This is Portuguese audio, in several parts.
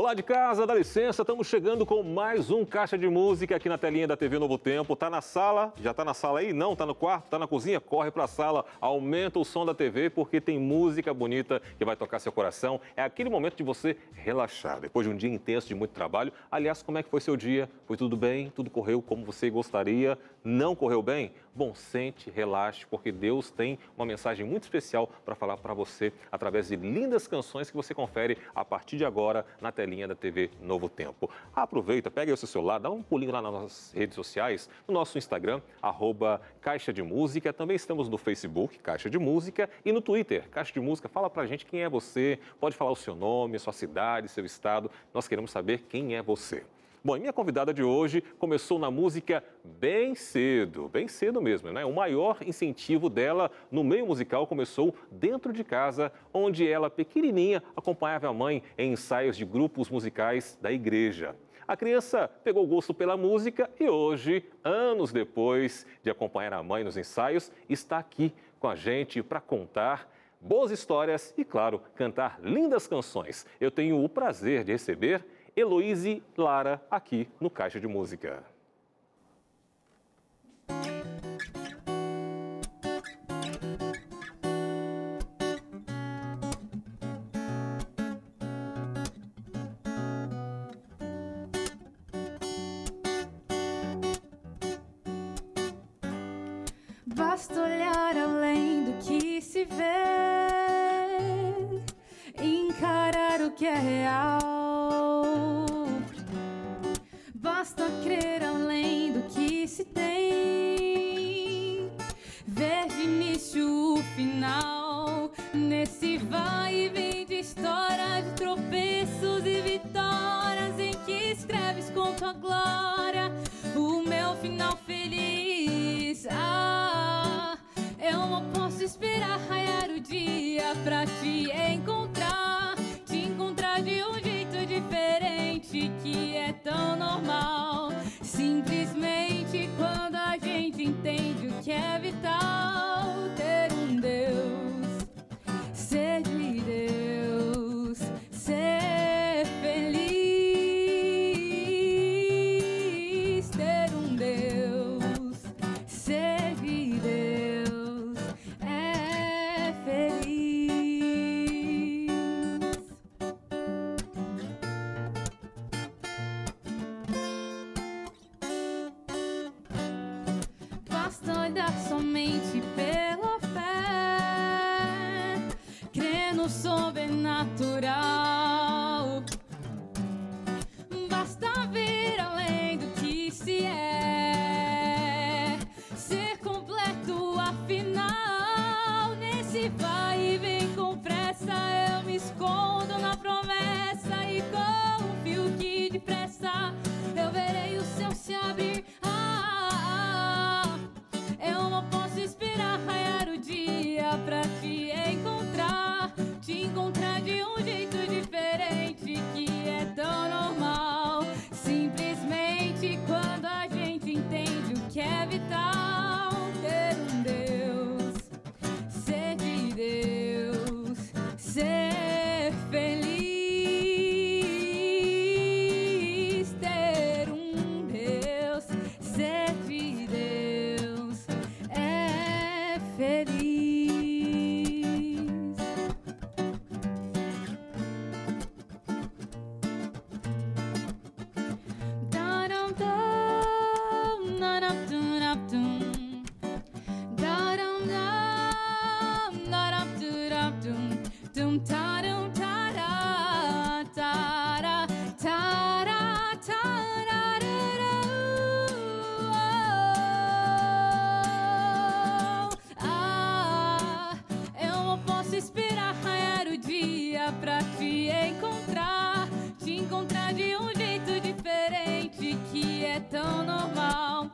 Olá de casa, dá licença, estamos chegando com mais um Caixa de Música aqui na telinha da TV Novo Tempo. Tá na sala? Já tá na sala aí? Não, tá no quarto, tá na cozinha? Corre pra sala, aumenta o som da TV porque tem música bonita que vai tocar seu coração. É aquele momento de você relaxar, depois de um dia intenso de muito trabalho. Aliás, como é que foi seu dia? Foi tudo bem? Tudo correu como você gostaria? Não correu bem? Bom, sente, relaxe, porque Deus tem uma mensagem muito especial para falar para você através de lindas canções que você confere a partir de agora na telinha da TV Novo Tempo. Aproveita, pega o seu celular, dá um pulinho lá nas nossas redes sociais, no nosso Instagram, arroba Caixa de Música. Também estamos no Facebook, Caixa de Música, e no Twitter, Caixa de Música. Fala pra gente quem é você, pode falar o seu nome, sua cidade, seu estado. Nós queremos saber quem é você. Bom, e minha convidada de hoje começou na música bem cedo, bem cedo mesmo, né? O maior incentivo dela no meio musical começou dentro de casa, onde ela, pequenininha, acompanhava a mãe em ensaios de grupos musicais da igreja. A criança pegou gosto pela música e hoje, anos depois de acompanhar a mãe nos ensaios, está aqui com a gente para contar boas histórias e, claro, cantar lindas canções. Eu tenho o prazer de receber Heloíse Lara aqui no Caixa de Música. Te encontrar, te encontrar de um jeito diferente que é tão normal.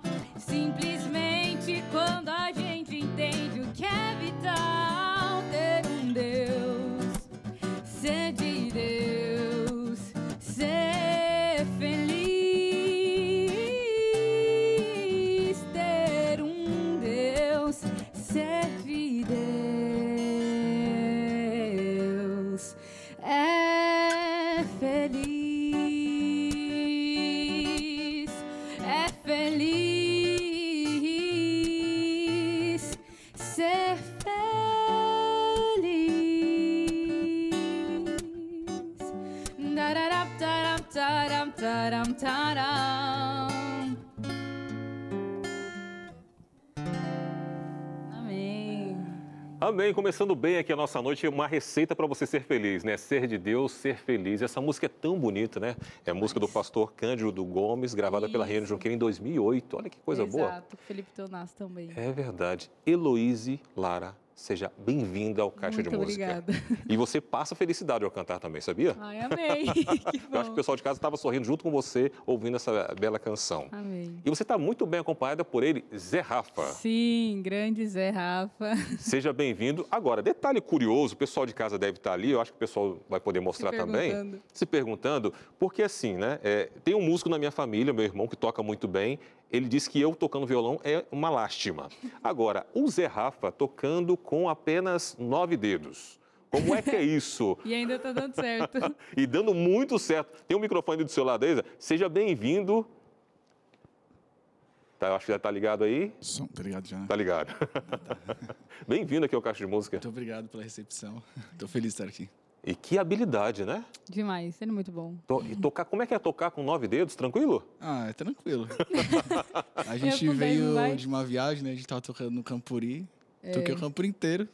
Começando bem aqui a nossa noite, uma receita para você ser feliz, né? Ser de Deus, ser feliz. Essa música é tão bonita, né? É a música do pastor Cândido Gomes, gravada pela Reina Isso. Junqueira em 2008. Olha que coisa boa. Exato, Felipe Tonas também. É verdade. Heloíse Lara, seja bem-vinda ao Caixa Muito de Música. obrigada. E você passa felicidade ao cantar também, sabia? Ai, amei. Eu acho que o pessoal de casa estava sorrindo junto com você, ouvindo essa bela canção. Amei. E você está muito bem acompanhada por ele, Zé Rafa. Sim, grande Zé Rafa. Seja bem-vindo. Agora, detalhe curioso, o pessoal de casa deve estar ali, eu acho que o pessoal vai poder mostrar também. perguntando. Se perguntando, porque assim, né? é, tem um músico na minha família, meu irmão, que toca muito bem. Ele disse que eu tocando violão é uma lástima. Agora, o Zé Rafa tocando com apenas nove dedos. Como é que é isso? E ainda tá dando certo. e dando muito certo. Tem um microfone do seu lado Zé? Seja bem-vindo. Tá, eu acho que já tá ligado aí. Som, tá ligado já, né? Tá ligado. Bem-vindo aqui ao Caixa de Música. Muito obrigado pela recepção. Tô feliz de estar aqui. E que habilidade, né? Demais, sendo muito bom. To- e tocar, como é que é tocar com nove dedos? Tranquilo? Ah, é tranquilo. A gente veio vai? de uma viagem, né? A gente tava tocando no Campuri. É. Toquei o Campuri inteiro.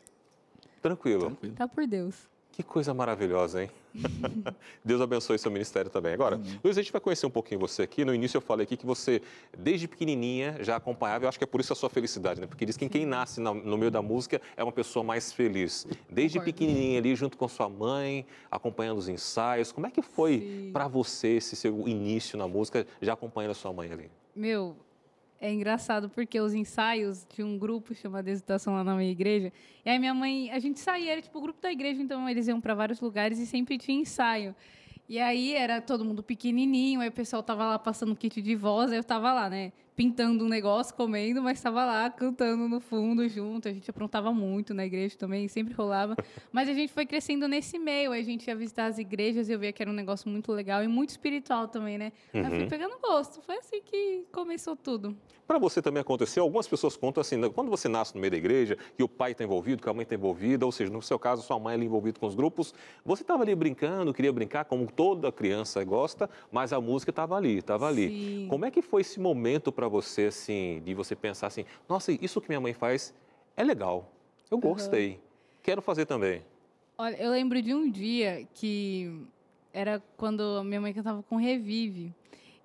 Tranquilo. Tranquilo. Tá por Deus. Que coisa maravilhosa, hein? Deus abençoe seu ministério também. Agora, Luiz, a gente vai conhecer um pouquinho você aqui. No início eu falei aqui que você, desde pequenininha, já acompanhava. Eu acho que é por isso a sua felicidade, né? Porque diz que quem nasce na- no meio da música é uma pessoa mais feliz. Desde pequenininha ali, junto com sua mãe, acompanhando os ensaios. Como é que foi para você esse seu início na música, já acompanhando a sua mãe ali? Meu, é engraçado porque os ensaios de um grupo chamado Exultação lá na minha igreja. E aí minha mãe, a gente saía, era tipo o grupo da igreja, então eles iam para vários lugares e sempre tinha ensaio. E aí era todo mundo pequenininho, aí o pessoal tava lá passando kit de voz, aí eu tava lá, né? Pintando um negócio, comendo, mas tava lá cantando no fundo junto. A gente aprontava muito na igreja também, sempre rolava. Mas a gente foi crescendo nesse meio, a gente ia visitar as igrejas e eu via que era um negócio muito legal e muito espiritual também, né? Aí eu fui pegando gosto. Foi assim que começou tudo. Para você também aconteceu, algumas pessoas contam assim, né, quando você nasce no meio da igreja, que o pai está envolvido, que a mãe está envolvida, ou seja, no seu caso, sua mãe ali envolvida com os grupos, você estava ali brincando, queria brincar, como toda criança gosta, mas a música estava ali, estava ali. Sim. Como é que foi esse momento para você, assim, de você pensar assim, nossa, isso que minha mãe faz é legal, eu gostei, quero fazer também. Olha, eu lembro de um dia que era quando a minha mãe cantava com Revive.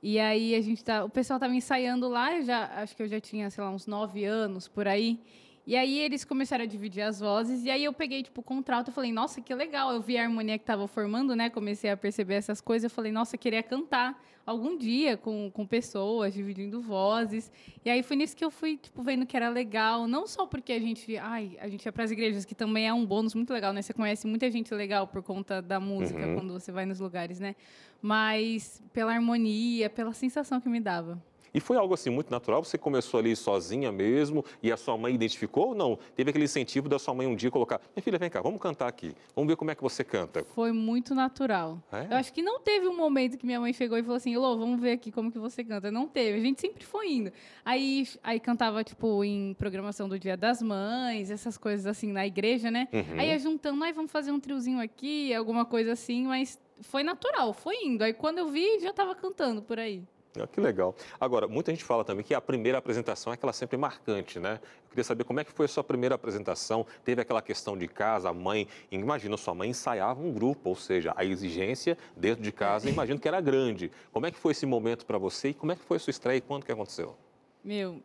E aí a gente tá, o pessoal tava ensaiando lá, já acho que eu já tinha, sei lá, uns nove anos por aí. E aí eles começaram a dividir as vozes, e aí eu peguei, tipo, o contrato e falei, nossa, que legal. Eu vi a harmonia que tava formando, né? Comecei a perceber essas coisas, eu falei, nossa, eu queria cantar algum dia com, com pessoas, dividindo vozes. E aí foi nisso que eu fui, tipo, vendo que era legal, não só porque a gente, ai, a gente ia para as igrejas, que também é um bônus muito legal, né? Você conhece muita gente legal por conta da música Uhum. quando você vai nos lugares, né? Mas pela harmonia, pela sensação que me dava. E foi algo assim muito natural? Você começou ali sozinha mesmo e a sua mãe identificou ou não? Teve aquele incentivo da sua mãe um dia colocar: Minha filha, vem cá, vamos cantar aqui. Vamos ver como é que você canta. Foi muito natural. É? Eu acho que não teve um momento que minha mãe chegou e falou assim, Elô, vamos ver aqui como que você canta. Não teve. A gente sempre foi indo. Aí, aí cantava, tipo, em programação do Dia das Mães, essas coisas assim, na igreja, né? Uhum. Aí ia juntando, aí vamos fazer um triozinho aqui, alguma coisa assim, mas foi natural, foi indo. Aí quando eu vi, já tava cantando por aí. Ah, que legal. Agora, muita gente fala também que a primeira apresentação é aquela sempre marcante, né? Eu queria saber como é que foi a sua primeira apresentação. Teve aquela questão de casa, a mãe, imagina, sua mãe ensaiava um grupo, ou seja, a exigência dentro de casa, imagino que era grande. Como é que foi esse momento para você e como é que foi a sua estreia e quando que aconteceu? Meu,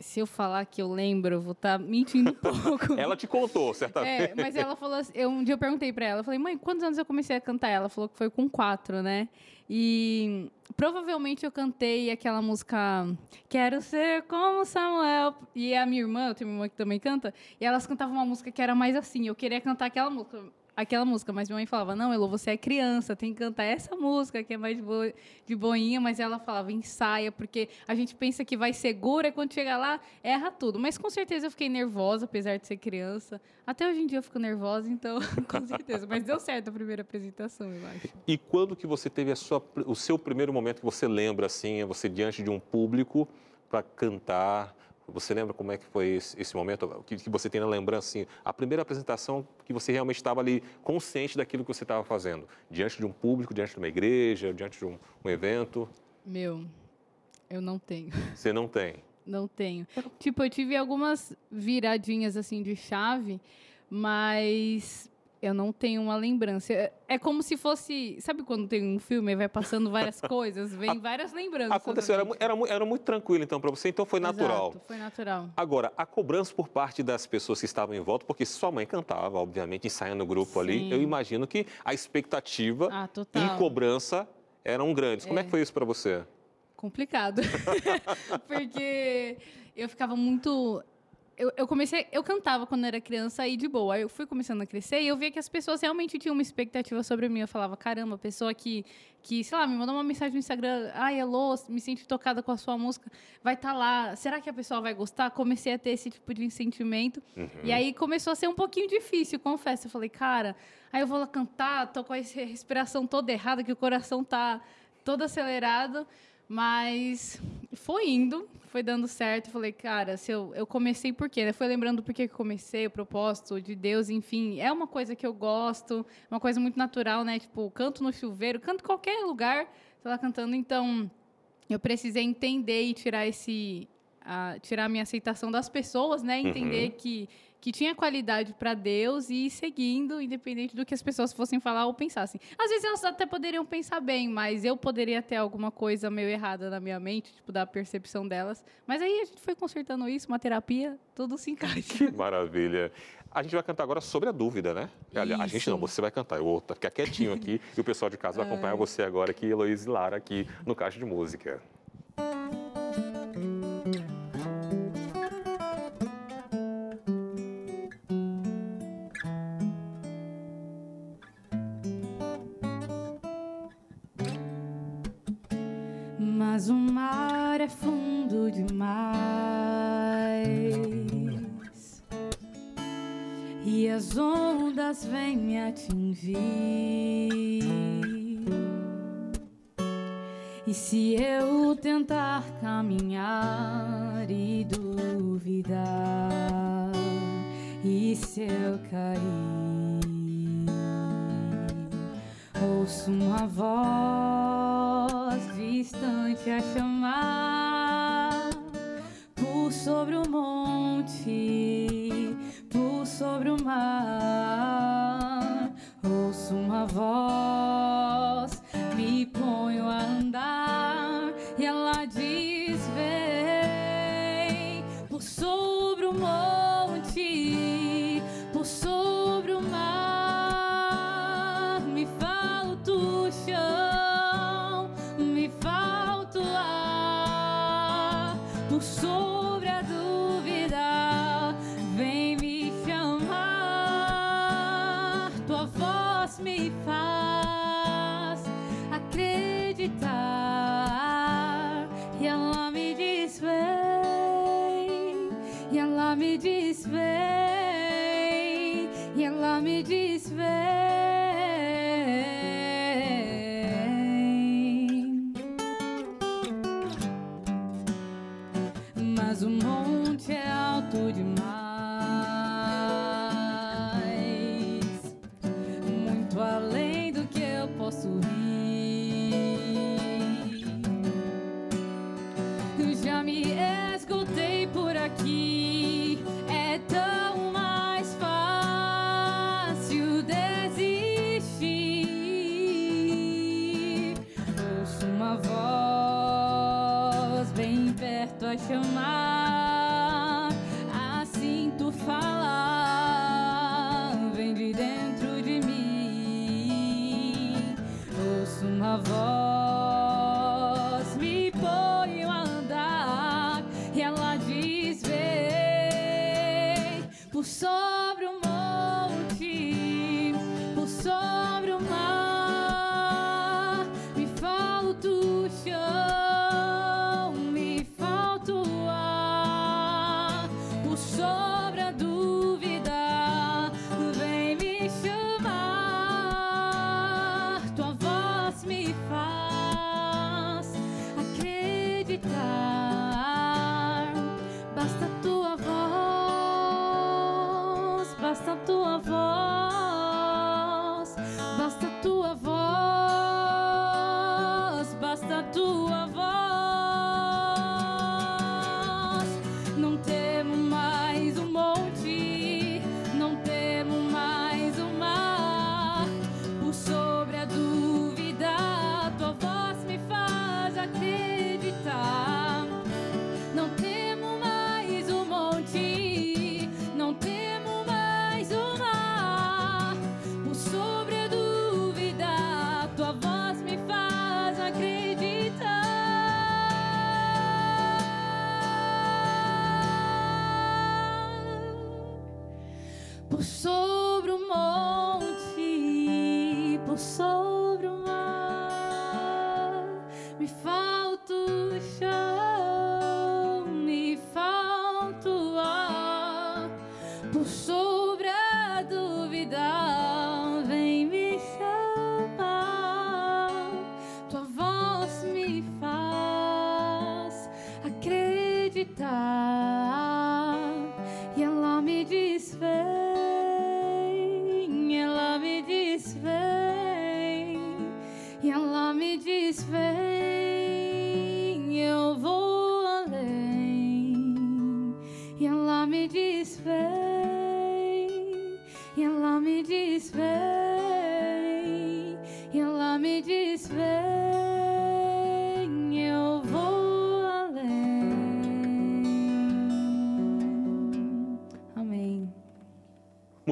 se eu falar que eu lembro, eu vou estar mentindo um pouco. Ela te contou, certamente. É, mas ela falou assim, eu, um dia eu perguntei pra ela, eu falei, mãe, quantos anos eu comecei a cantar? Ela falou que foi com quatro, né? E provavelmente eu cantei aquela música Quero Ser Como Samuel. E a minha irmã, eu tenho uma irmã que também canta, e elas cantavam uma música que era mais assim, eu queria cantar aquela música. Aquela música, mas minha mãe falava: Não, Elo, você é criança, tem que cantar essa música que é mais de, bo de boinha. Mas ela falava: Ensaia, porque a gente pensa que vai segura e quando chega lá, erra tudo. Mas com certeza eu fiquei nervosa, apesar de ser criança. Até hoje em dia eu fico nervosa, então, com certeza. Mas deu certo a primeira apresentação, eu acho. E quando que você teve sua, o seu primeiro momento que você lembra, assim, você diante de um público para cantar, Você lembra como é que foi esse, esse momento? O que, que você tem na lembrança, assim, a primeira apresentação que você realmente estava ali consciente daquilo que você estava fazendo? Diante de um público, diante de uma igreja, diante de um, um evento? Meu, eu não tenho. Você não tem? Não tenho. Tipo, eu tive algumas viradinhas assim de chave, mas eu não tenho uma lembrança. É- É como se fosse. Sabe quando tem um filme e vai passando várias coisas? Vem várias lembranças. Aconteceu, era, era, era muito tranquilo então para você, então foi natural. Exato, foi natural. Agora, a cobrança por parte das pessoas que estavam em volta, porque sua mãe cantava, obviamente, ensaiando no grupo ali, Sim. eu imagino que a expectativa Ah, e cobrança eram grandes. Como é, É. que foi isso para você? complicado. Porque eu ficava muito. Eu, eu comecei. Eu cantava quando era criança aí de boa. Aí eu fui começando a crescer e eu via que as pessoas realmente tinham uma expectativa sobre mim. Eu falava, caramba, a pessoa que, que, sei lá, me mandou uma mensagem no Instagram, ai, alô, me senti tocada com a sua música, vai estar lá. Será que a pessoa vai gostar? Comecei a ter esse tipo de sentimento. E aí começou a ser um pouquinho difícil, confesso. Eu falei, cara, aí eu vou lá cantar, tô com a respiração toda errada, que o coração tá todo acelerado. Mas foi indo, foi dando certo. Falei, cara, se eu, eu comecei por quê? Foi lembrando por que que eu comecei, o propósito de Deus, enfim. É uma coisa que eu gosto, uma coisa muito natural, né? Tipo, canto no chuveiro, canto em qualquer lugar, tô lá cantando. Então, eu precisei entender e tirar esse. a- tirar a minha aceitação das pessoas, né? Entender que, que tinha qualidade para Deus e ir seguindo, independente do que as pessoas fossem falar ou pensassem. Às vezes elas até poderiam pensar bem, mas eu poderia ter alguma coisa meio errada na minha mente, tipo, da percepção delas. Mas aí a gente foi consertando isso, uma terapia, tudo se encaixa. Maravilha. A gente vai cantar agora sobre a dúvida, né? Aliás, a gente não, você vai cantar. Eu vou ficar quietinho aqui e o pessoal de casa vai acompanhar você agora aqui, Heloísa e Lara, aqui no Caixa de Música. Mas é fundo demais e as ondas vêm me atingir. E se eu tentar caminhar e duvidar, e se eu cair? Ouço uma voz distante a chamar por sobre o monte, por sobre o mar. Ouço uma voz, Por sobre o monte, por sobre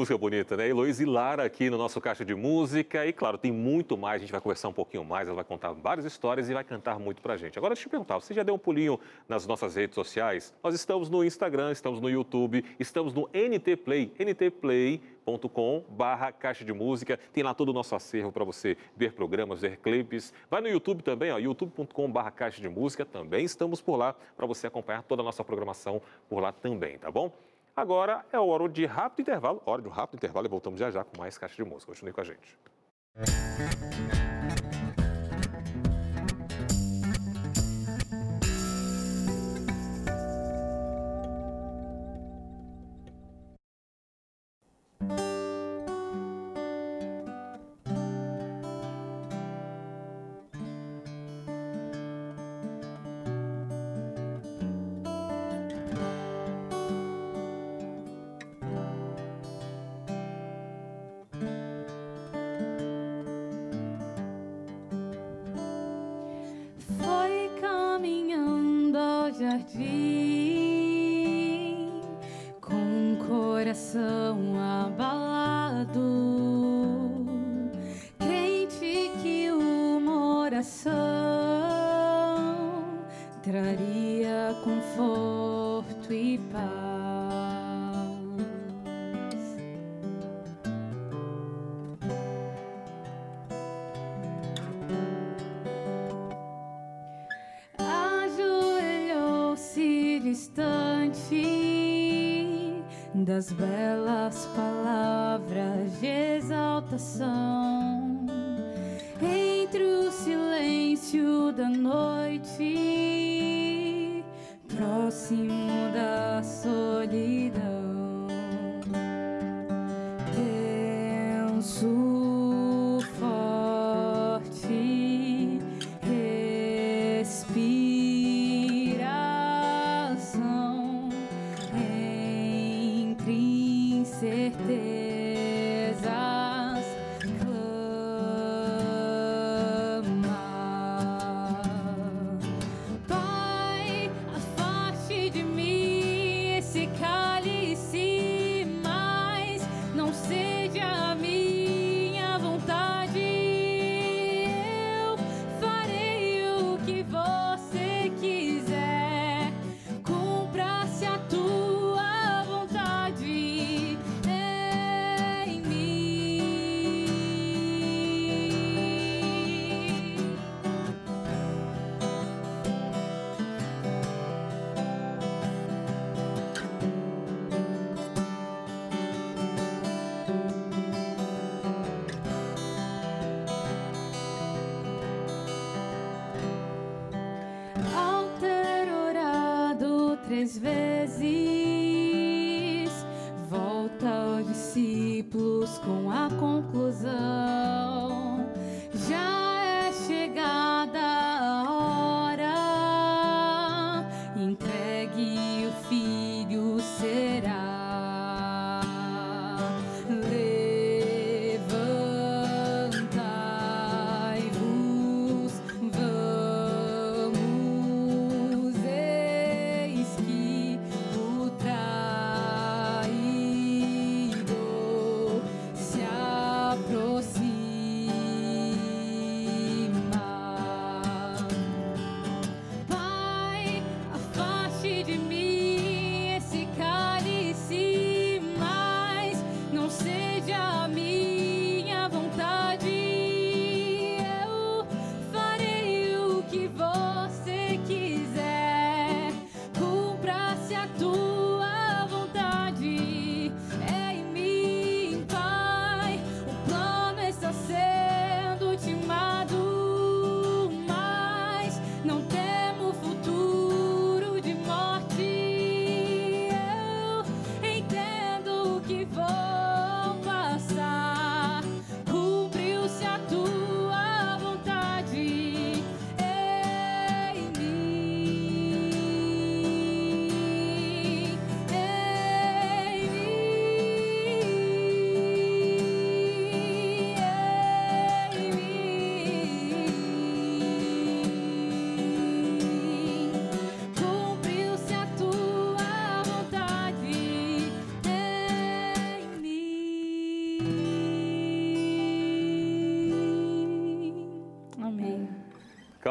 Música bonita, né? Heloísa Lara aqui no nosso Caixa de Música. E claro, tem muito mais, a gente vai conversar um pouquinho mais, ela vai contar várias histórias e vai cantar muito pra gente. Agora, deixa eu te perguntar, você já deu um pulinho nas nossas redes sociais? Nós estamos no Instagram, estamos no YouTube, estamos no NT Play, ntplay.com barra Caixa de Música. Tem lá todo o nosso acervo para você ver programas, ver clipes. Vai no YouTube também, ó, youtube.com barra Caixa de Música. Também estamos por lá para você acompanhar toda a nossa programação por lá também, tá bom? Agora é hora de rápido intervalo, hora de um rápido intervalo e voltamos já já com mais Caixa de Música. Continue com a gente.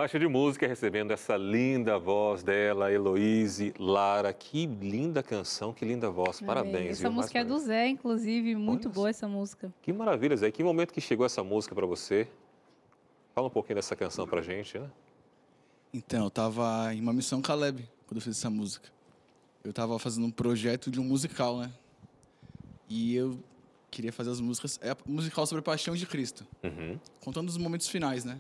Caixa de música recebendo essa linda voz dela, Heloíse Lara. Que linda canção, que linda voz. Parabéns. Essa viu? música é Mais do Zé, inclusive, muito Olha boa essa música. Que maravilha, Zé. Que momento que chegou essa música para você? Fala um pouquinho dessa canção pra gente, né? Então, eu tava em uma missão Caleb quando eu fiz essa música. Eu tava fazendo um projeto de um musical, né? E eu queria fazer as músicas. É um musical sobre a paixão de Cristo, Uhum. contando os momentos finais, né?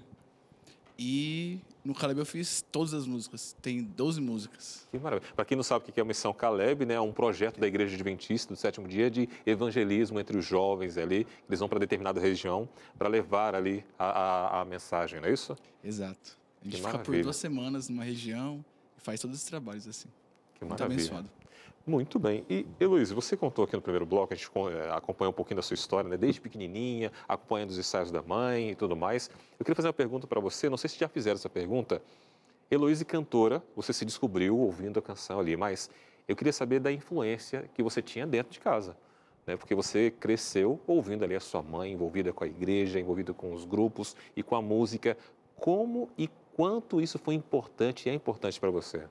E no Caleb eu fiz todas as músicas. Tem 12 músicas. Que maravilha. Para quem não sabe o que é a Missão Caleb, né, é um projeto da Igreja Adventista do Sétimo Dia de evangelismo entre os jovens ali. Eles vão para determinada região para levar ali a, a, a mensagem, não é isso? Exato. A gente Que fica por maravilha. duas semanas numa região e faz todos esses trabalhos assim. Que Muito maravilha. abençoado. Muito bem. E, Heloísa, você contou aqui no primeiro bloco, a gente eh, acompanhou um pouquinho da sua história, né? desde pequenininha, acompanhando os ensaios da mãe e tudo mais. Eu queria fazer uma pergunta para você, não sei se já fizeram essa pergunta. Heloísa, cantora, você se descobriu ouvindo a canção ali, mas eu queria saber da influência que você tinha dentro de casa. Né? Porque você cresceu ouvindo ali a sua mãe, envolvida com a igreja, envolvida com os grupos e com a música. Como e quanto isso foi importante e é importante para você?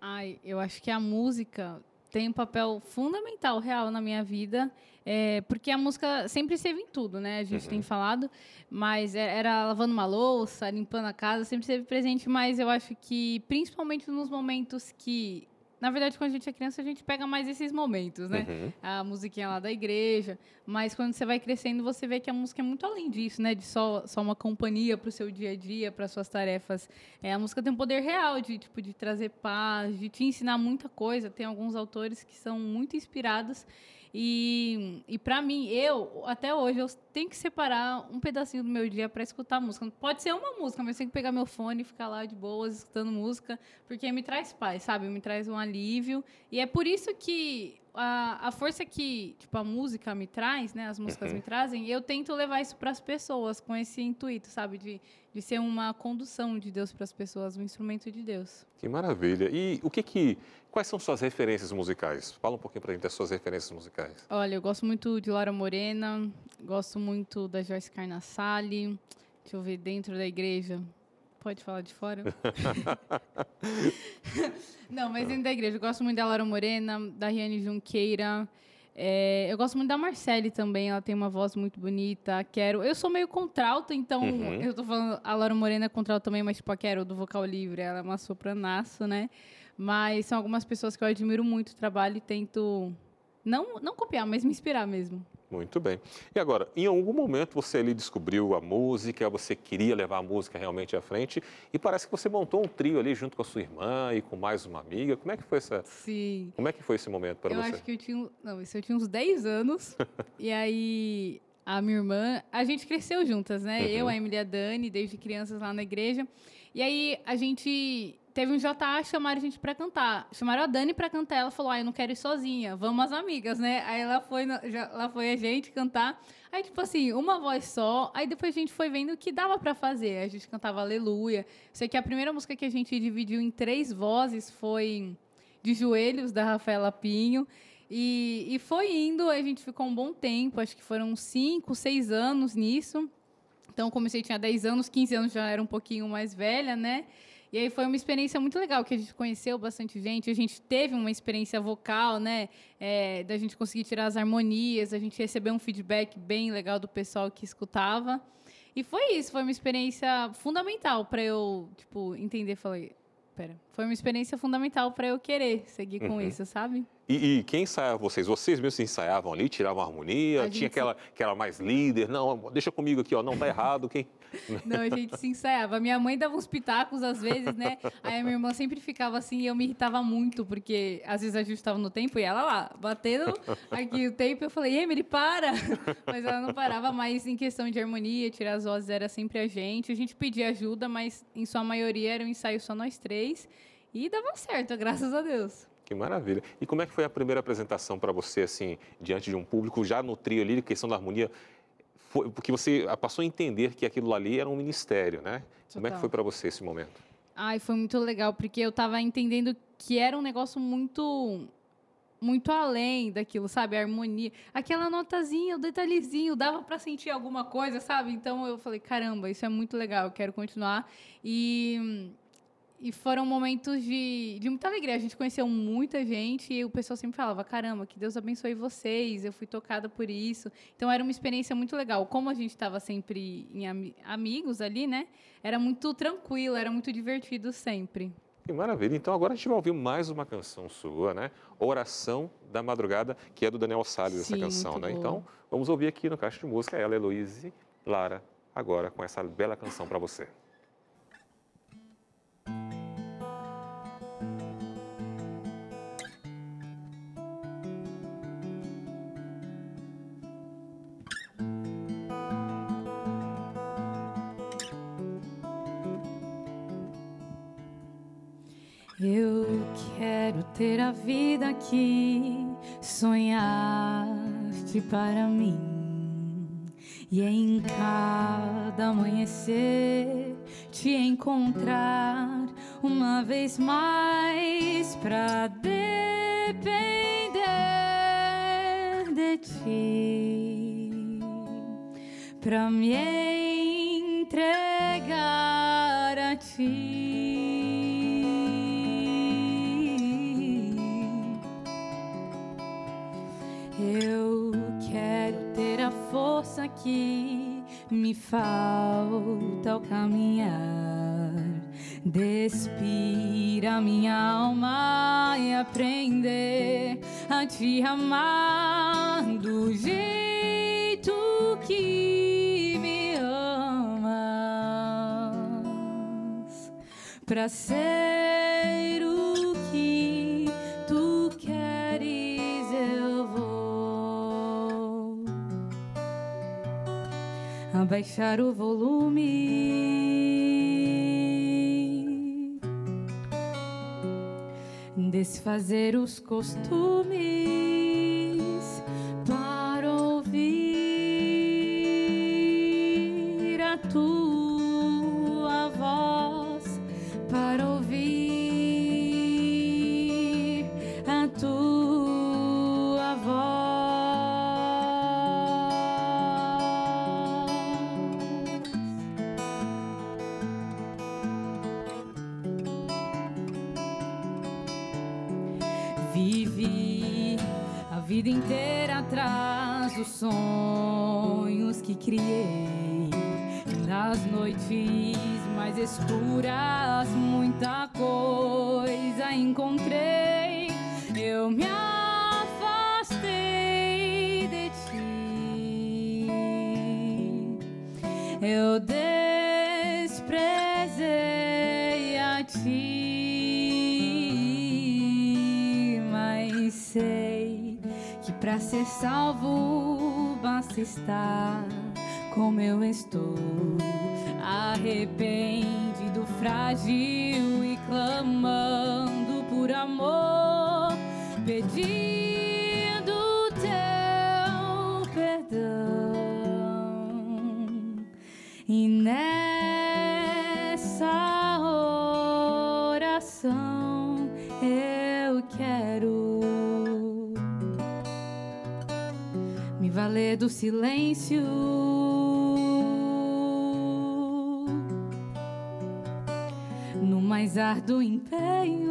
Ai, eu acho que a música tem um papel fundamental, real na minha vida, é, porque a música sempre esteve em tudo, né? A gente tem falado, mas é- era lavando uma louça, limpando a casa, sempre esteve presente, mas eu acho que principalmente nos momentos que, na verdade, quando a gente é criança, a gente pega mais esses momentos, né? Uhum. a musiquinha lá da igreja, mas quando você vai crescendo, você vê que a música é muito além disso, né? De só, só uma companhia para o seu dia a dia, para suas tarefas. É, a música tem um poder real de, tipo, de trazer paz, de te ensinar muita coisa. Tem alguns autores que são muito inspirados. E, e para mim, eu, até hoje, eu tenho que separar um pedacinho do meu dia para escutar música. Pode ser uma música, mas eu tenho que pegar meu fone e ficar lá de boas, escutando música, porque me traz paz, sabe? Me traz um alívio. E é por isso que a, a força que tipo, a música me traz, né? As músicas Uhum. me trazem, eu tento levar isso para as pessoas com esse intuito, sabe? De, de ser uma condução de Deus para as pessoas, um instrumento de Deus. Que maravilha. E o que que, quais são suas referências musicais? Fala um pouquinho pra gente das suas referências musicais. Olha, eu gosto muito de Laura Morena, gosto muito da Joyce Carnassali. Deixa eu ver, dentro da igreja. Pode falar de fora? Não, mas dentro da igreja. Eu gosto muito da Laura Morena, da Riane Junqueira. É, eu gosto muito da Marcele também, ela tem uma voz muito bonita. Quero. Eu sou meio contralto, então Uhum. eu tô falando. A Laura Morena é contralto também, mas tipo a Quero do vocal livre, ela é uma sopranaço, né? Mas são algumas pessoas que eu admiro muito o trabalho e tento não, não copiar, mas me inspirar mesmo. Muito bem. E agora, em algum momento você ali descobriu a música, você queria levar a música realmente à frente e parece que você montou um trio ali junto com a sua irmã e com mais uma amiga. Como é que foi essa? Sim. Como é que foi esse momento para eu você? acho que eu tinha. Não, isso eu tinha uns 10 anos. e aí, a minha irmã. A gente cresceu juntas, né? Uhum. Eu, a Emília e a Dani, desde crianças lá na igreja. E aí, a gente. Teve um JA, chamaram a gente pra cantar. Chamaram a Dani pra cantar. Ela falou: Ah, eu não quero ir sozinha. Vamos as amigas, né? Aí ela foi, lá foi a gente cantar. Aí, tipo assim, uma voz só. Aí depois a gente foi vendo o que dava pra fazer. A gente cantava Aleluia. Sei que a primeira música que a gente dividiu em três vozes foi de joelhos da Rafaela Pinho. E, e foi indo, a gente ficou um bom tempo, acho que foram cinco, seis anos nisso. Então, comecei, tinha 10 anos, 15 anos já era um pouquinho mais velha, né? E aí foi uma experiência muito legal, que a gente conheceu bastante gente, a gente teve uma experiência vocal, né? É, da gente conseguir tirar as harmonias, a gente recebeu um feedback bem legal do pessoal que escutava. E foi isso, foi uma experiência fundamental para eu, tipo, entender, falei, pera, foi uma experiência fundamental para eu querer seguir com Uhum. isso, sabe? E, e quem ensaiava vocês? Vocês mesmos se ensaiavam ali, tiravam a harmonia? A Tinha gente- aquela que era mais líder? Não, deixa comigo aqui, ó. Não, tá errado. Quem... Não, a gente se ensaiava. Minha mãe dava uns pitacos às vezes, né? Aí a minha irmã sempre ficava assim e eu me irritava muito, porque às vezes a gente estava no tempo e ela lá, batendo aqui o tempo. Eu falei, Emily, para! Mas ela não parava mais em questão de harmonia, tirar as vozes era sempre a gente. A gente pedia ajuda, mas em sua maioria era um ensaio só nós três. E dava certo, graças a Deus. Que maravilha. E como é que foi a primeira apresentação para você, assim, diante de um público, já no trio ali, questão da harmonia? Foi, porque você passou a entender que aquilo ali era um ministério, né? Como é que Total. foi para você esse momento? Ai, foi muito legal, porque eu tava entendendo que era um negócio muito muito além daquilo, sabe? A harmonia. Aquela notazinha, o detalhezinho, dava para sentir alguma coisa, sabe? Então eu falei, caramba, isso é muito legal, eu quero continuar. E, e foram momentos de, de muita alegria. A gente conheceu muita gente e o pessoal sempre falava, caramba, que Deus abençoe vocês, eu fui tocada por isso. Então era uma experiência muito legal. Como a gente estava sempre em ami- amigos ali, né? Era muito tranquilo, era muito divertido sempre. Que maravilha. Então agora a gente vai ouvir mais uma canção sua, né? Oração da Madrugada, que é do Daniel Salles, essa Sim, canção, muito né? boa. Então vamos ouvir aqui no Caixa de Música ela, Heloíse Lara, agora com essa bela canção para você. Quero ter a vida que sonhaste para mim. E em cada amanhecer te encontrar uma vez mais pra depender de ti, pra me entregar a ti. Força que me falta ao caminhar. Despir a minha alma e aprender a te amar do jeito que me amas. Pra ser abaixar o volume, desfazer os costumes ser salvo basta estar como eu estou, arrependido, frágil do silêncio. No mais árduo empenho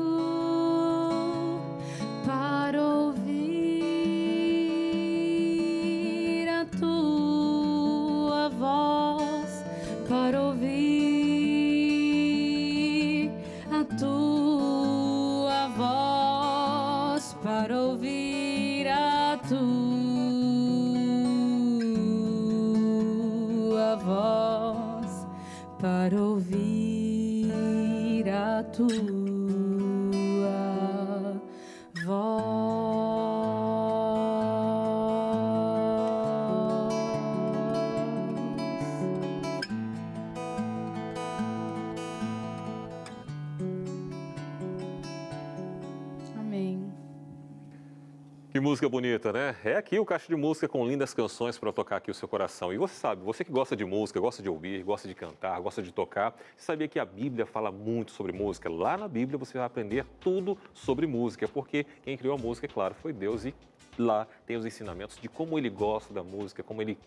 música bonita, né? É aqui o Caixa de Música com lindas canções para tocar aqui o seu coração. E você sabe, você que gosta de música, gosta de ouvir, gosta de cantar, gosta de tocar, sabia que a Bíblia fala muito sobre música? Lá na Bíblia você vai aprender tudo sobre música, porque quem criou a música, é claro, foi Deus e lá tem os ensinamentos de como ele gosta da música, como ele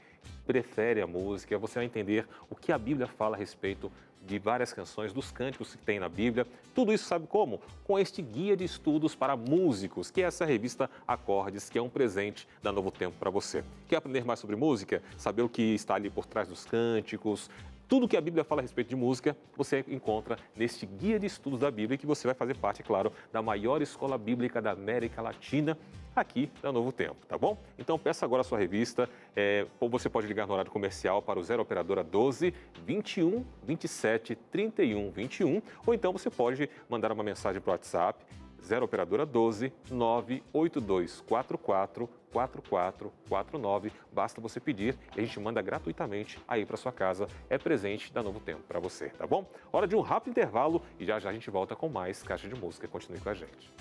prefere a música. Você vai entender o que a Bíblia fala a respeito de várias canções, dos cânticos que tem na Bíblia. Tudo isso sabe como? Com este guia de estudos para músicos, que é essa revista Acordes, que é um presente da Novo Tempo para você. Quer aprender mais sobre música? Saber o que está ali por trás dos cânticos? Tudo que a Bíblia fala a respeito de música, você encontra neste guia de estudos da Bíblia, que você vai fazer parte, é claro, da maior escola bíblica da América Latina, aqui da Novo Tempo, tá bom? Então peça agora a sua revista, é, ou você pode ligar no horário comercial para o 0 Operadora 12 21 27 31 21, ou então você pode mandar uma mensagem para o WhatsApp 0 Operadora 12 98244 4449. Basta você pedir e a gente manda gratuitamente aí para sua casa. É presente da Novo Tempo para você, tá bom? Hora de um rápido intervalo e já já a gente volta com mais Caixa de Música. Continue com a gente.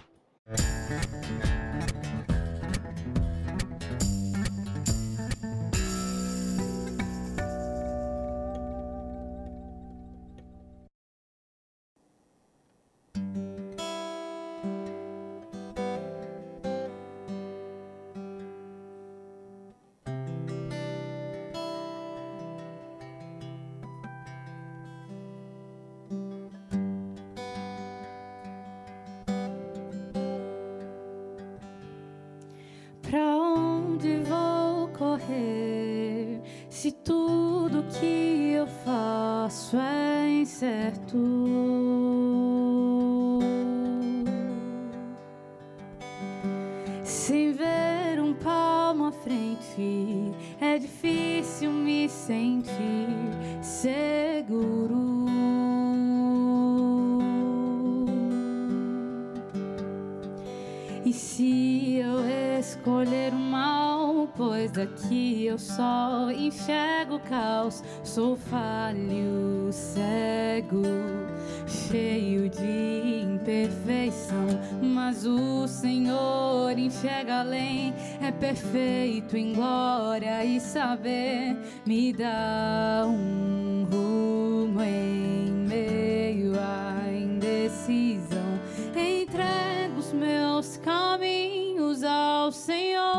Frente, é difícil me sentir seguro. E se eu escolher o mal, pois daqui eu só enxergo o caos, sou falho, cego, cheio de imperfeição, mas o Senhor enxerga além, perfeito em glória e saber me dá um rumo em meio à indecisão. Entrego os meus caminhos ao Senhor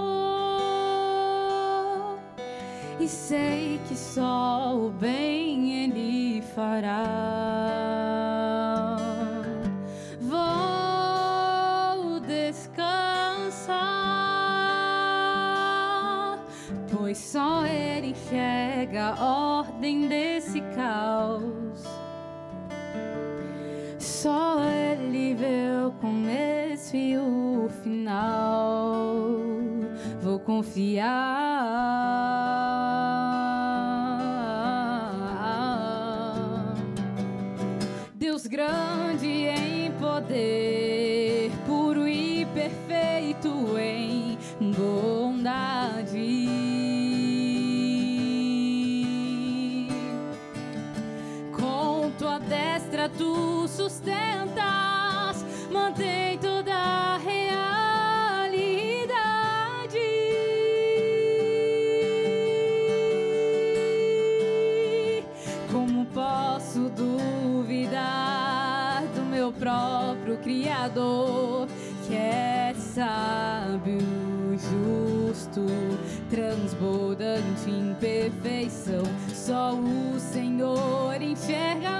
e sei que só o bem Ele fará. Ordem desse caos. Só ele vê o começo e o final. Vou confiar. Deus grande tu sustentas, mantém toda a realidade. Como posso duvidar do meu próprio Criador, que é sábio, justo, transbordante em perfeição? Só o Senhor enxerga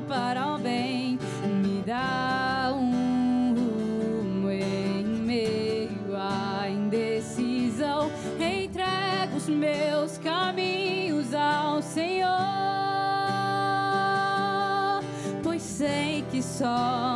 para o bem. Me dá um rumo em meio à indecisão. Entrego os meus caminhos ao Senhor, pois sei que só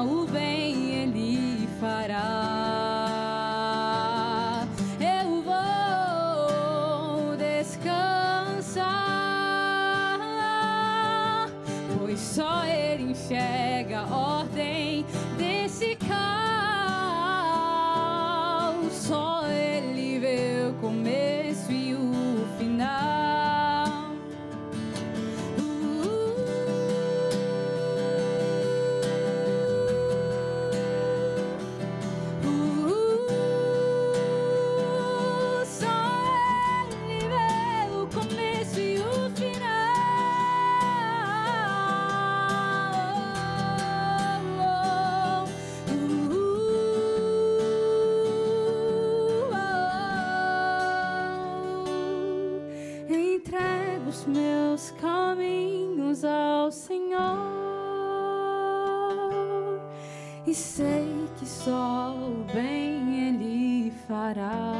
sei que só o bem Ele fará.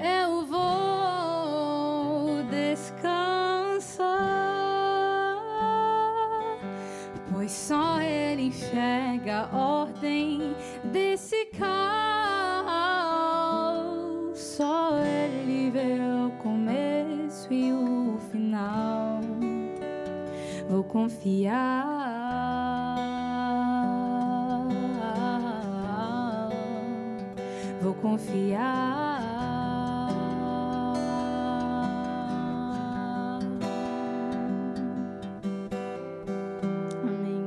Eu vou descansar, pois só Ele enxerga a ordem desse caos. Só Ele vê o começo e o final. Vou confiar. Confiar. Amém.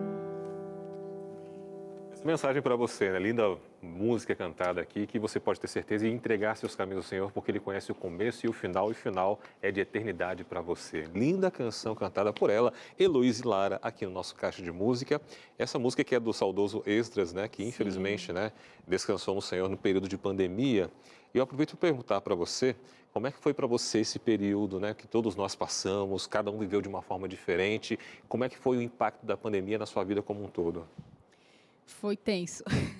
Essa mensagem para você, né? Linda música cantada aqui, que você pode ter certeza e entregar seus caminhos ao Senhor, porque Ele conhece o começo e o final, e o final é de eternidade para você. Linda canção cantada por ela, Heloísa Lara, aqui no nosso Caixa de Música. Essa música que é do saudoso Extras, né? Que infelizmente, né? Descansou no Senhor no período de pandemia. E eu aproveito para perguntar para você, como é que foi para você esse período, né? Que todos nós passamos, cada um viveu de uma forma diferente. Como é que foi o impacto da pandemia na sua vida como um todo? Foi tenso.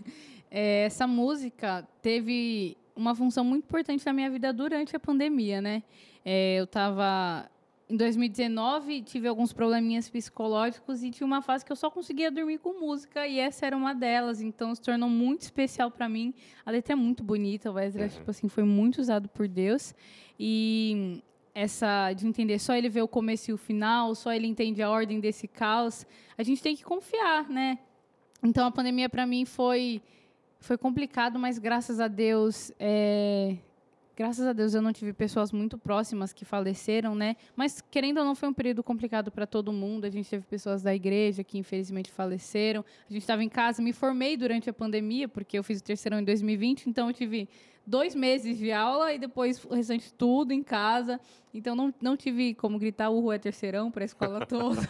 É, essa música teve uma função muito importante na minha vida durante a pandemia, né? É, eu estava em 2019 tive alguns probleminhas psicológicos e tinha uma fase que eu só conseguia dormir com música e essa era uma delas, então se tornou muito especial para mim. A letra é muito bonita, o Wesley tipo assim foi muito usado por Deus e essa de entender só ele vê o começo e o final, só ele entende a ordem desse caos. A gente tem que confiar, né? Então a pandemia para mim foi foi complicado, mas graças a Deus, é, graças a Deus eu não tive pessoas muito próximas que faleceram, né? Mas querendo ou não, foi um período complicado para todo mundo. A gente teve pessoas da igreja que infelizmente faleceram. A gente estava em casa, me formei durante a pandemia porque eu fiz o terceirão em 2020, então eu tive dois meses de aula e depois o restante tudo em casa. Então não, não tive como gritar o é terceirão para a escola toda.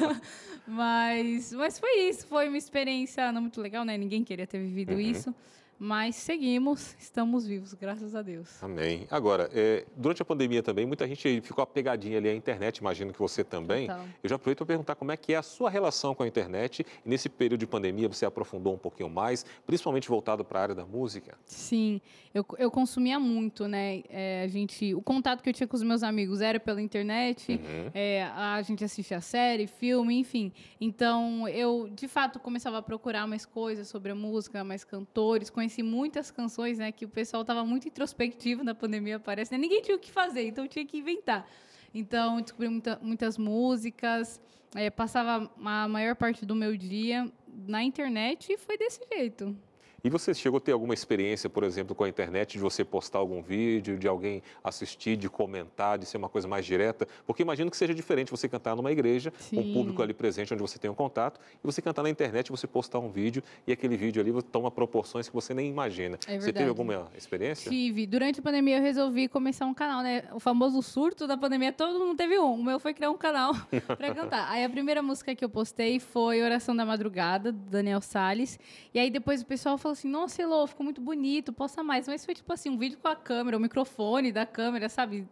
mas, mas foi isso, foi uma experiência não muito legal, né? Ninguém queria ter vivido Uhum. isso. Mas seguimos, estamos vivos, graças a Deus. Amém. Agora, é, durante a pandemia também, muita gente ficou apegadinha ali à internet, imagino que você também. Total. Eu já aproveito para perguntar como é que é a sua relação com a internet. E nesse período de pandemia, você aprofundou um pouquinho mais, principalmente voltado para a área da música? Sim, eu, eu consumia muito, né? É, a gente, o contato que eu tinha com os meus amigos era pela internet, Uhum. é, a gente assistia série, filme, enfim. Então, eu, de fato, começava a procurar mais coisas sobre a música, mais cantores. Conheci muitas canções, né? Que o pessoal estava muito introspectivo na pandemia, parece. Né? Ninguém tinha o que fazer, então tinha que inventar. Então, descobri muita- muitas músicas, é, passava a maior parte do meu dia na internet e foi desse jeito. E você chegou a ter alguma experiência, por exemplo, com a internet, de você postar algum vídeo, de alguém assistir, de comentar, de ser uma coisa mais direta? Porque imagino que seja diferente você cantar numa igreja, com um Sim. público ali presente, onde você tem um contato, e você cantar na internet, você postar um vídeo, e aquele vídeo ali toma proporções que você nem imagina. É você teve alguma experiência? Tive. Durante a pandemia, eu resolvi começar um canal, né? O famoso surto da pandemia, todo mundo teve um. O meu foi criar um canal pra cantar. Aí a primeira música que eu postei foi Oração da Madrugada, do Daniel Salles. E aí depois o pessoal falou assim: Nossa, Elô, ficou muito bonito, posta mais. Mas foi tipo assim: um vídeo com a câmera, o microfone da câmera, sabe?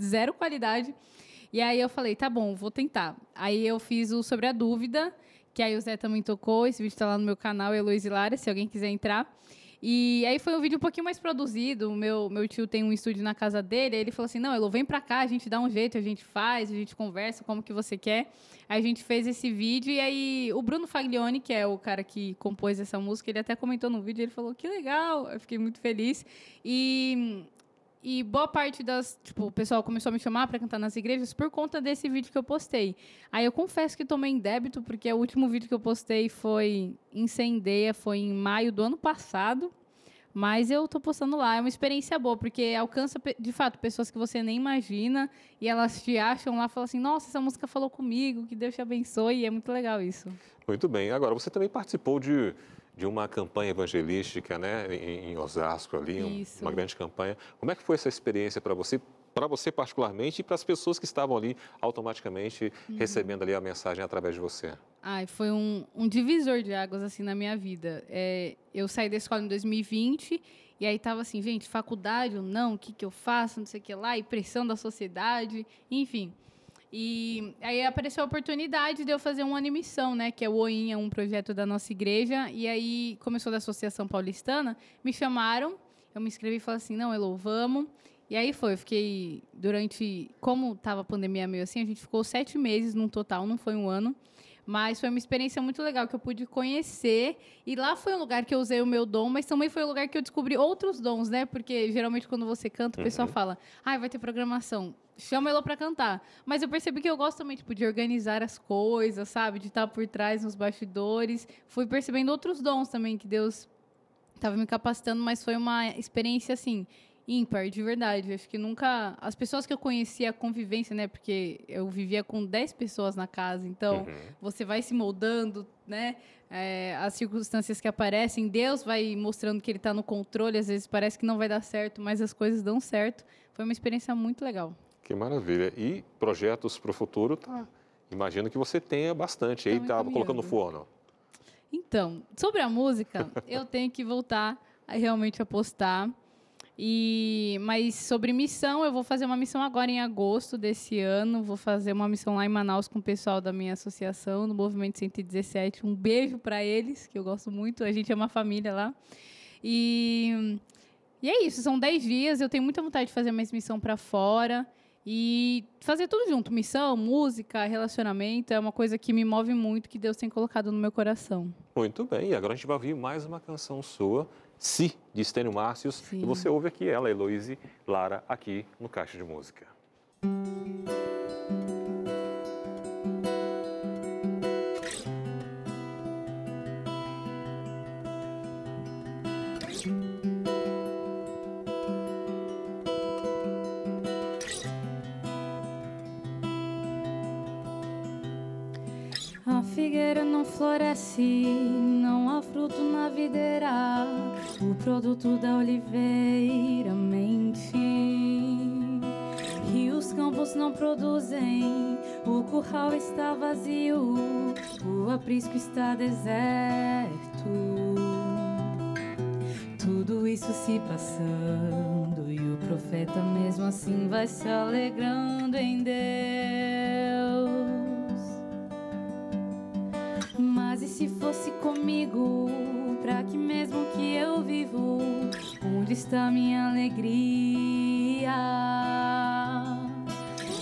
Zero qualidade. E aí eu falei: Tá bom, vou tentar. Aí eu fiz o Sobre a Dúvida, que aí o Zé também tocou. Esse vídeo tá lá no meu canal, Heloísa Lara, se alguém quiser entrar. E aí foi um vídeo um pouquinho mais produzido. Meu, meu tio tem um estúdio na casa dele. Aí ele falou assim: não, Elo, vem pra cá, a gente dá um jeito, a gente faz, a gente conversa como que você quer. Aí a gente fez esse vídeo e aí o Bruno Faglione, que é o cara que compôs essa música, ele até comentou no vídeo, ele falou: que legal, eu fiquei muito feliz. E. E boa parte das. Tipo, o pessoal começou a me chamar para cantar nas igrejas por conta desse vídeo que eu postei. Aí eu confesso que tomei em débito, porque o último vídeo que eu postei foi em Cendeia, foi em maio do ano passado. Mas eu tô postando lá, é uma experiência boa, porque alcança, de fato, pessoas que você nem imagina e elas te acham lá e falam assim: nossa, essa música falou comigo, que Deus te abençoe, e é muito legal isso. Muito bem. Agora, você também participou de, de uma campanha evangelística, né, em, em Osasco ali, um- Isso. uma grande campanha. Como é que foi essa experiência para você, para você particularmente e para as pessoas que estavam ali automaticamente Uhum. recebendo ali a mensagem através de você? Ai, foi um, um divisor de águas, assim, na minha vida. É, eu saí da escola em 2020 e aí tava assim, gente, faculdade ou não, o que que eu faço, não sei o que lá, e pressão da sociedade, enfim. E aí apareceu a oportunidade de eu fazer uma animação, né? Que é o OIN, é um projeto da nossa igreja. E aí começou da Associação Paulistana, me chamaram, eu me inscrevi e falei assim, não, Elo, vamos. E aí foi, eu fiquei durante. Como tava a pandemia meio assim, a gente ficou sete meses no total, não foi um ano. Mas foi uma experiência muito legal que eu pude conhecer. E lá foi um lugar que eu usei o meu dom, mas também foi um lugar que eu descobri outros dons, né? Porque geralmente quando você canta, o pessoal fala: ah, vai ter programação. Chama ela para cantar. Mas eu percebi que eu gosto também, tipo, de organizar as coisas, sabe? De estar por trás nos bastidores. Fui percebendo outros dons também que Deus estava me capacitando, mas foi uma experiência assim ímpar, de verdade. Acho que nunca. As pessoas que eu conhecia, a convivência, né? Porque eu vivia com 10 pessoas na casa, então Uhum. você vai se moldando, né? É, as circunstâncias que aparecem, Deus vai mostrando que Ele está no controle. Às vezes parece que não vai dar certo, mas as coisas dão certo. Foi uma experiência muito legal. Que maravilha. E projetos para o futuro, tá? Imagino que você tenha bastante. Aí tá colocando no forno. Então, sobre a música, eu tenho que voltar a realmente apostar. E, mas sobre missão, eu vou fazer uma missão agora em agosto desse ano. Vou fazer uma missão lá em Manaus com o pessoal da minha associação, no Movimento 117. Um beijo para eles, que eu gosto muito. A gente é uma família lá. E, e é isso, são 10 dias. Eu tenho muita vontade de fazer mais missão para fora. E fazer tudo junto, missão, música, relacionamento, é uma coisa que me move muito, que Deus tem colocado no meu coração. Muito bem. E agora a gente vai ouvir mais uma canção sua, Si, de Estênio Márcios. Sim. E você ouve aqui ela, Heloíse Lara, aqui no Caixa de Música. A figueira não floresce, fruto na videira, o produto da oliveira mente. E os campos não produzem, o curral está vazio, o aprisco está deserto. Tudo isso se passando e o profeta mesmo assim vai se alegrando em Deus. Se fosse comigo, pra que mesmo que eu vivo, onde está minha alegria?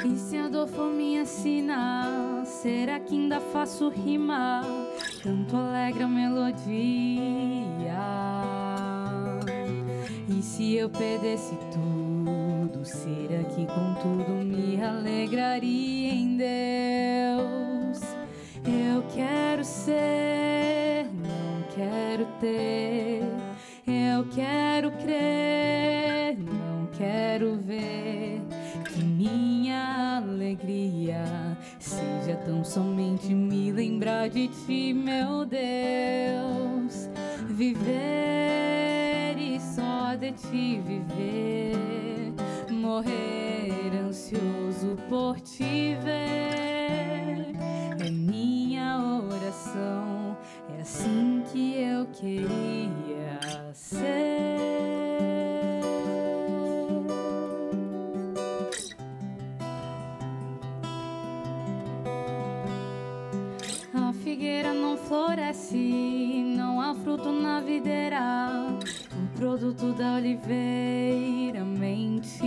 E se a dor for minha sina, será que ainda faço rima? Canto alegre a melodia. E se eu perdesse tudo, será que com tudo me alegraria em Deus? Eu quero ser, não quero ter. Eu quero crer, não quero ver. Que minha alegria seja tão somente me lembrar de ti, meu Deus. Viver e só de ti viver. Morrer ansioso por te ver. Assim que eu queria ser. A figueira não floresce, não há fruto na videira, o produto da oliveira mente.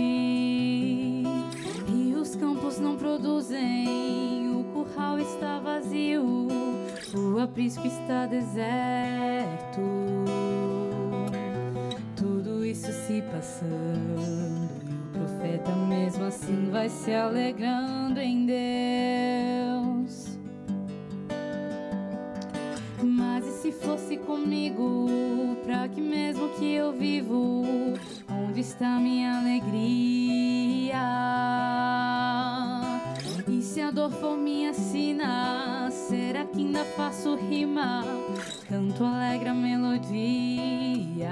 E os campos não produzem, o curral está vazio, o aprisco está deserto. Tudo isso se passando, e o profeta mesmo assim vai se alegrando em Deus. Mas e se fosse comigo, pra que mesmo que eu vivo, onde está minha alegria? Se a dor for minha sina, será que ainda faço rima? Canto alegre a melodia.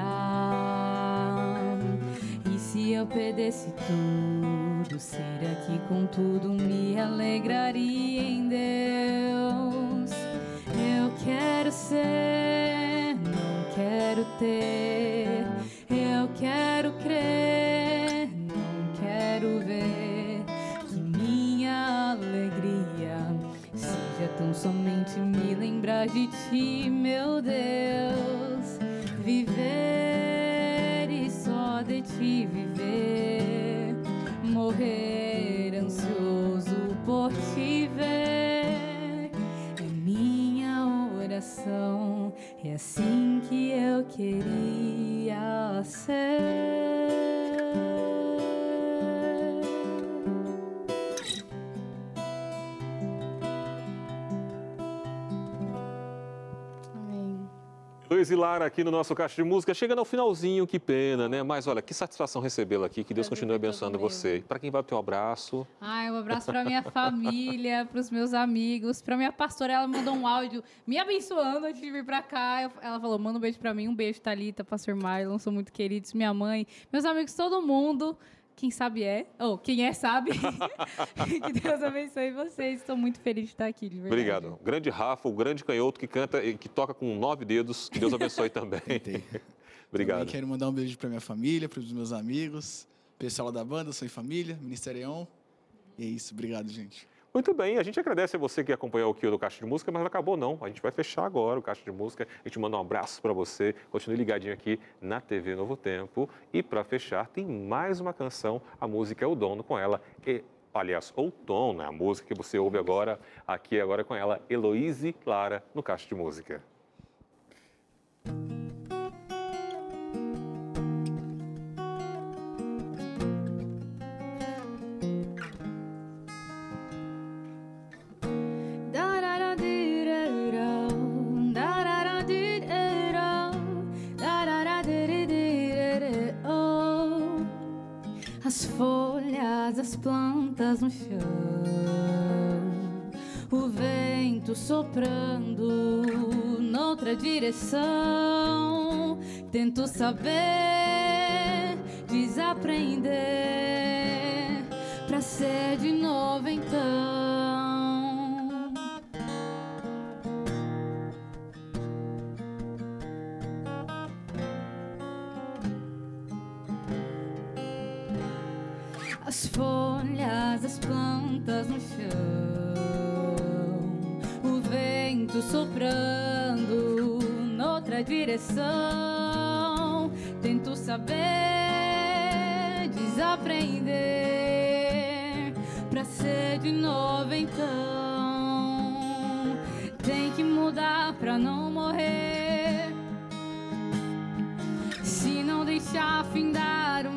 E se eu perdesse tudo, será que com tudo me alegraria em Deus? Eu quero ser, não quero ter. Eu quero tão somente me lembrar de ti, meu Deus. Viver e só de ti viver, morrer ansioso por te ver. É minha oração, é assim que eu queria ser. Luiz e Lara aqui no nosso Caixa de Música, chegando ao finalzinho, que pena, né? Mas olha, que satisfação recebê-la aqui, que Deus Prazer continue abençoando você. Para quem vai ter um abraço, Ai, um abraço pra minha família, pros meus amigos, pra minha pastora. Ela mandou um áudio me abençoando antes de vir pra cá. Ela falou: manda um beijo pra mim, um beijo, Thalita, pastor Marlon, são muito queridos, minha mãe, meus amigos, todo mundo. Quem sabe é, ou quem é sabe. que Deus abençoe vocês. Estou muito feliz de estar aqui, de verdade. obrigado. Grande Rafa, o grande canhoto que canta e que toca com nove dedos, que Deus abençoe também. Obrigado. Também quero mandar um beijo para minha família, para os meus amigos, pessoal da banda, Sou em Família, Ministerião. E é isso, obrigado, gente. Muito bem, a gente agradece a você que acompanhou aqui o do Caixa de Música, mas não acabou não. A gente vai fechar agora o Caixa de Música. A gente manda um abraço para você. Continue ligadinho aqui na TV Novo Tempo. E para fechar, tem mais uma canção. A música é O Dono com ela. E, aliás, Outono é a música que você ouve agora, aqui agora com ela, Heloíse Clara, no Caixa de Música. No chão, o vento soprando noutra direção. Tento saber, desaprender, pra ser de novo então. Vento soprando noutra direção. Tento saber, desaprender, pra ser de novo então. Tem que mudar pra não morrer. Se não deixar findar o